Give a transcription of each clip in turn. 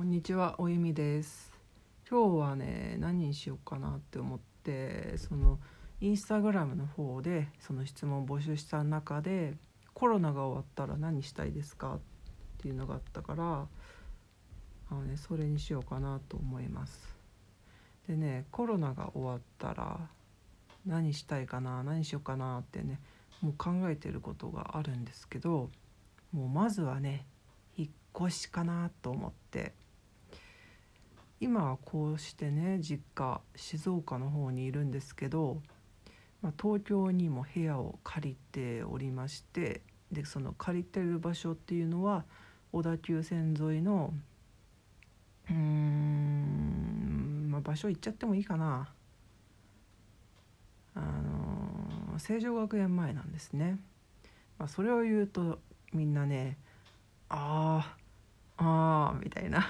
こんにちは、おゆみです。今日はね、何にしようかなって思って、そのインスタグラムの方でその質問を募集した中で、コロナが終わったら何したいですかっていうのがあったから、あのね、それにしようかなと思います。でね、コロナが終わったら何したいかな、何しようかなってね、もう考えてることがあるんですけど、もうまずはね、引っ越しかなと思って今はこうしてね実家静岡の方にいるんですけど、まあ、東京にも部屋を借りておりましてでその借りてる場所っていうのは小田急線沿いのうーん、まあ、場所言っちゃってもいいかなあの成城学園前なんですね。まあ、それを言うとみんなねあーあーみたいな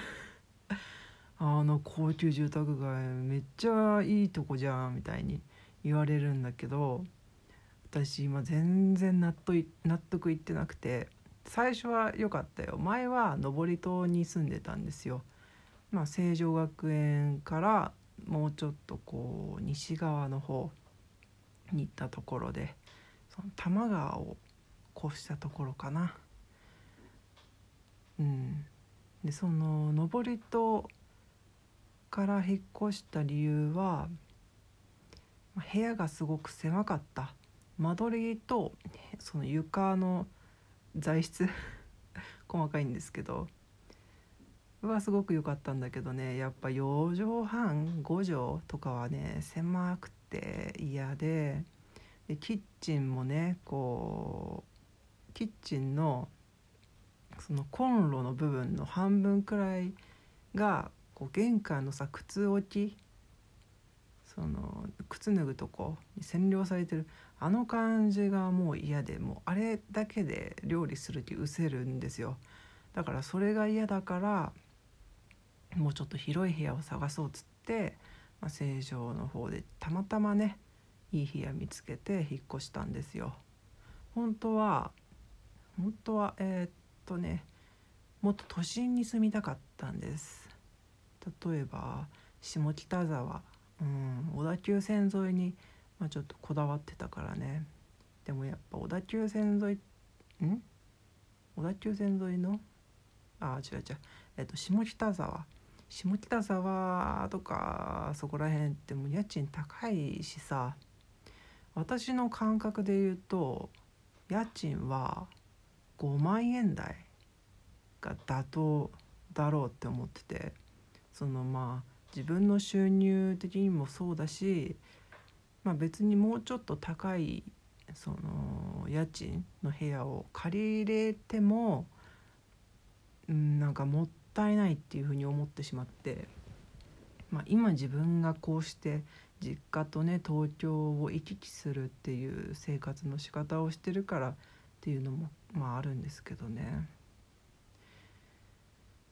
あの高級住宅街めっちゃいいとこじゃんみたいに言われるんだけど私今全然納得い納得いってなくて最初は良かったよ前は登戸に住んでたんですよ。まあ、成城学園からもうちょっとこう西側の方に行ったところでその多摩川を越したところかな。うん、でその登戸から引っ越した理由は部屋がすごく狭かった。間取りとその床の材質 細かいんですけどはすごく良かったんだけどね。やっぱ4畳半5畳とかはね狭くて嫌で。でキッチンもねこうキッチンのそのコンロの部分の半分くらいがこう玄関のさ靴置きその靴脱ぐとこに占領されてる。あの感じがもう嫌でもうあれだけで料理する気失せるんですよ。だからそれが嫌だからもうちょっと広い部屋を探そうっつって、まあ、成城の方でたまたまねいい部屋見つけて引っ越したんですよ。本当は本当はえーっとねもっと都心に住みたかったんです。例えば下北沢、うん、小田急線沿いに、まあ、ちょっとこだわってたからね。でもやっぱ小田急線沿いん？小田急線沿いの？あ違う違う。えっと下北沢。下北沢とかそこら辺ってもう家賃高いしさ。私の感覚で言うと家賃は5万円台が妥当だろうって思ってて。そのまあ自分の収入的にもそうだし、まあ、別にもうちょっと高いその家賃の部屋を借り入れても、うん、なんかもったいないっていうふうに思ってしまって、まあ、今自分がこうして実家とね東京を行き来するっていう生活の仕方をしてるからっていうのもまああるんですけどね。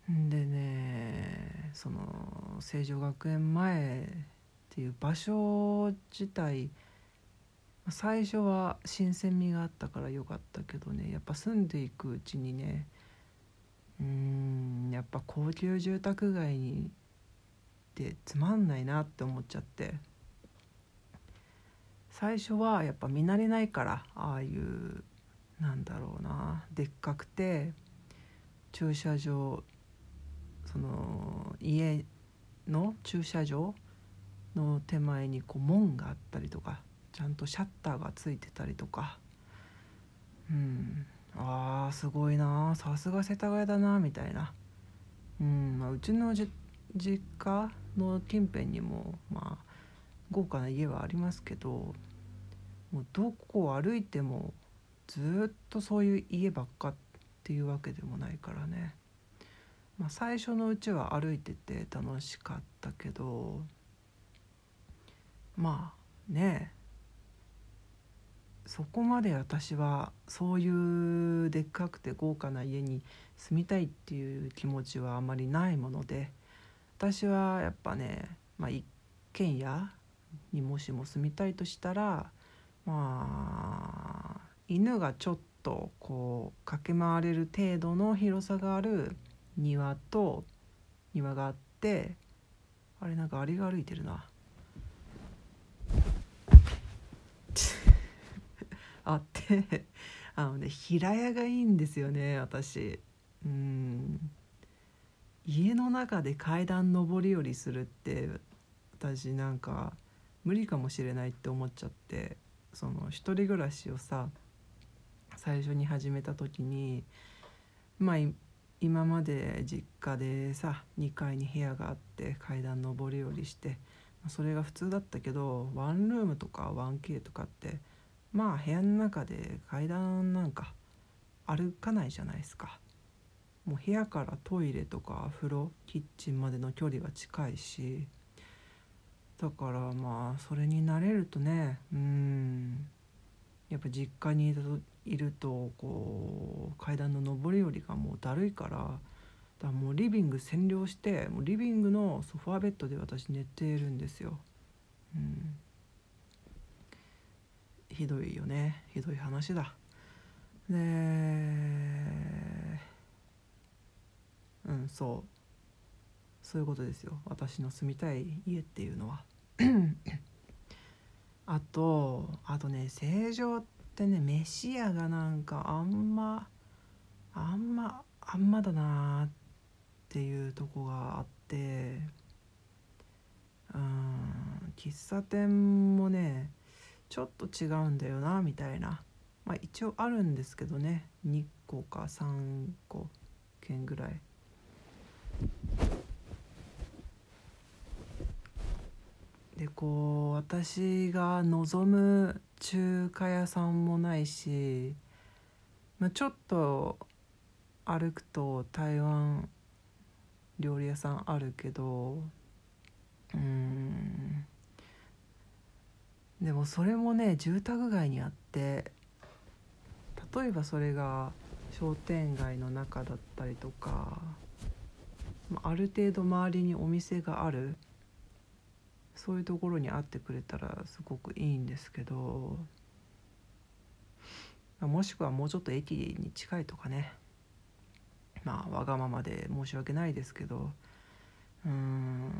でねその成城学園前っていう場所自体最初は新鮮味があったから良かったけどねやっぱ住んでいくうちにねうんやっぱ高級住宅街にってつまんないなって思っちゃって。最初はやっぱ見慣れないからああいうなんだろうなでっかくて駐車場その家の駐車場の手前にこう門があったりとかちゃんとシャッターがついてたりとか。うん。あーすごいな。さすが世田谷だなみたいな、うんまあ、うちの実家の近辺にもまあ豪華な家はありますけどもうどこを歩いてもずっとそういう家ばっかっていうわけでもないからね。あ、最初のうちは歩いてて楽しかったけどまあねそこまで私はそういうでっかくて豪華な家に住みたいっていう気持ちはあまりないもので私はやっぱね、まあ、一軒家にもしも住みたいとしたらまあ犬がちょっとこう駆け回れる程度の広さがある庭と庭があってあれなんかアリが歩いてるな。あってあのね平屋がいいんですよね私。うん。家の中で階段上り下りするって私なんか無理かもしれないって思っちゃってその一人暮らしをさ最初に始めた時にまあ今まで実家でさ2階に部屋があって階段上り下りしてそれが普通だったけどワンルームとか 1K とかってまあ部屋の中で階段なんか歩かないじゃないですか。もう部屋からトイレとか風呂キッチンまでの距離が近いし。だからまあそれに慣れるとねうん。やっぱ実家にいたいるとこう階段の上り下りがもうだるいからだもうリビング占領してもうリビングのソファーベッドで私寝てるんですよ。うん。ひどいよね。ひどい話だ。でうんそう。そういうことですよ。私の住みたい家っていうのは。あとあとね正常ってね飯屋がなんかあんまあんまあんまだなっていうとこがあってうん喫茶店もねちょっと違うんだよなみたいなまあ一応あるんですけどね2個か3個券ぐらい。でこう私が望む中華屋さんもないし、まあ、ちょっと歩くと台湾料理屋さんあるけどうん。でもそれもね住宅街にあって例えばそれが商店街の中だったりとかある程度周りにお店があるそういうところに会ってくれたらすごくいいんですけどもしくはもうちょっと駅に近いとかね。まあわがままで申し訳ないですけどうーん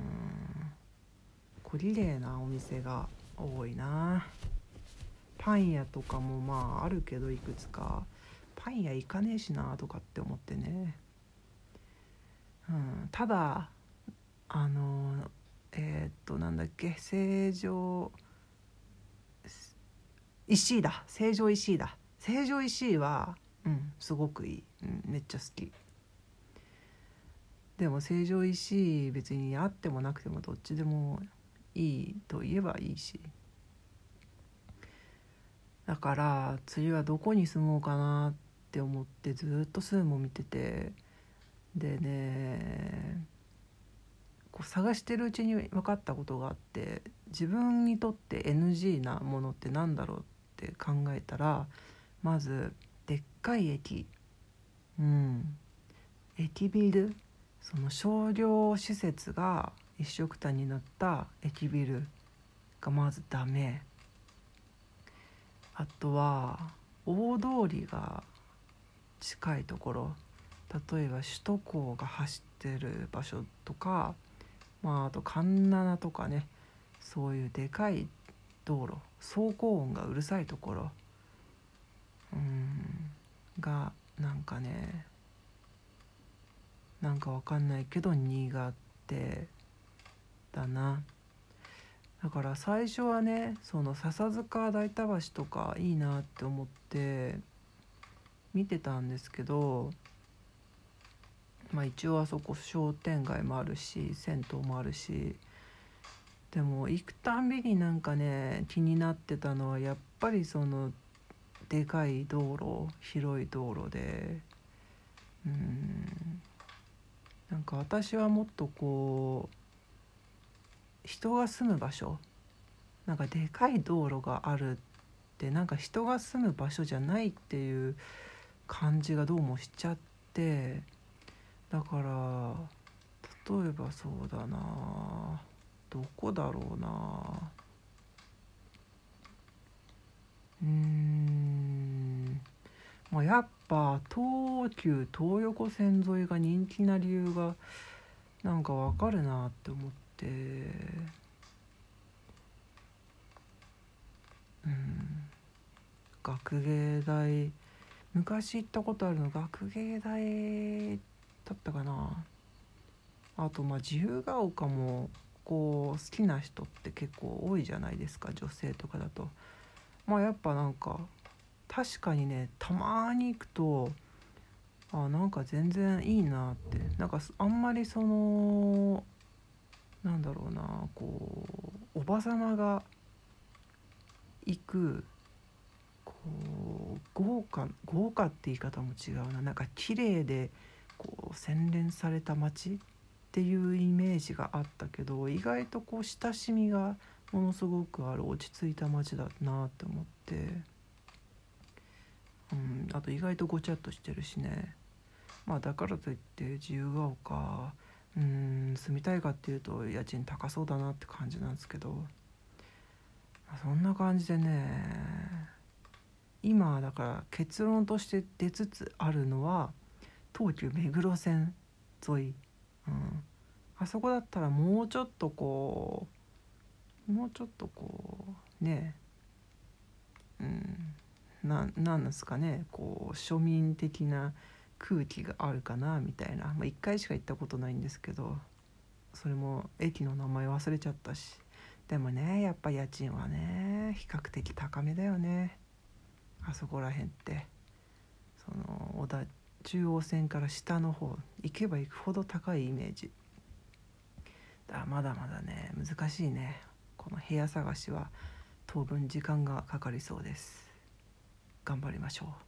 小綺麗なお店が多いな。パン屋とかもまああるけどいくつか。パン屋行かねえしなとかって思ってね、うん、ただあのえー、っとなんだっけ？成城石井だ。成城石井だ。成城石井はうんすごくいい、うん、めっちゃ好き。でも成城石井別にあってもなくてもどっちでもいいと言えばいいし。だから次はどこに住もうかなって思ってずっと住むも見てて。でねこう探してるうちに分かったことがあって自分にとって NG なものって何だろうって考えたらまずでっかい駅。うん。駅ビル。その商業施設が一緒くたになった駅ビルがまずダメ。あとは大通りが近いところ。例えば首都高が走ってる場所とかまああと環七とかねそういうでかい道路走行音がうるさいところ。うんがなんかねなんかわかんないけど苦手だな。だから最初はねその笹塚大田橋とかいいなって思って見てたんですけどまあ一応あそこ商店街もあるし銭湯もあるしでも行くたんびになんかね気になってたのはやっぱりそのでかい道路広い道路でうん。なんか私はもっとこう人が住む場所なんかでかい道路があるってなんか人が住む場所じゃないっていう感じがどうもしちゃってだから例えばそうだな。どこだろうな。うん。まあやっぱ東急東横線沿いが人気な理由がなんかわかるなって思って。うん。学芸大昔行ったことあるの学芸大ってだったかな。あとまあ自由が丘もこう好きな人って結構多いじゃないですか。女性とかだと。まあやっぱなんか確かにねたまに行くとあなんか全然いいなって。なんかあんまりそのなんだろうなこうおばさまが行くこう豪華豪華って言い方も違うな。なんか綺麗でこう洗練された街っていうイメージがあったけど意外とこう親しみがものすごくある落ち着いた街だなって思って、うん、あと意外とごちゃっとしてるしね。まあだからといって自由が丘うん住みたいかっていうと家賃高そうだなって感じなんですけど、まあ、そんな感じでね今だから結論として出つつあるのは東急目黒線沿い、うん、あそこだったらもうちょっとこうもうちょっとこうね。うん。ななんですかね。こう庶民的な空気があるかなみたいな、まあ、1回しか行ったことないんですけどそれも駅の名前忘れちゃったし。でもねやっぱ家賃はね比較的高めだよね。あそこら辺って。その小田中央線から下の方行けば行くほど高いイメージ。だまだまだね難しいね。この部屋探しは当分時間がかかりそうです。頑張りましょう。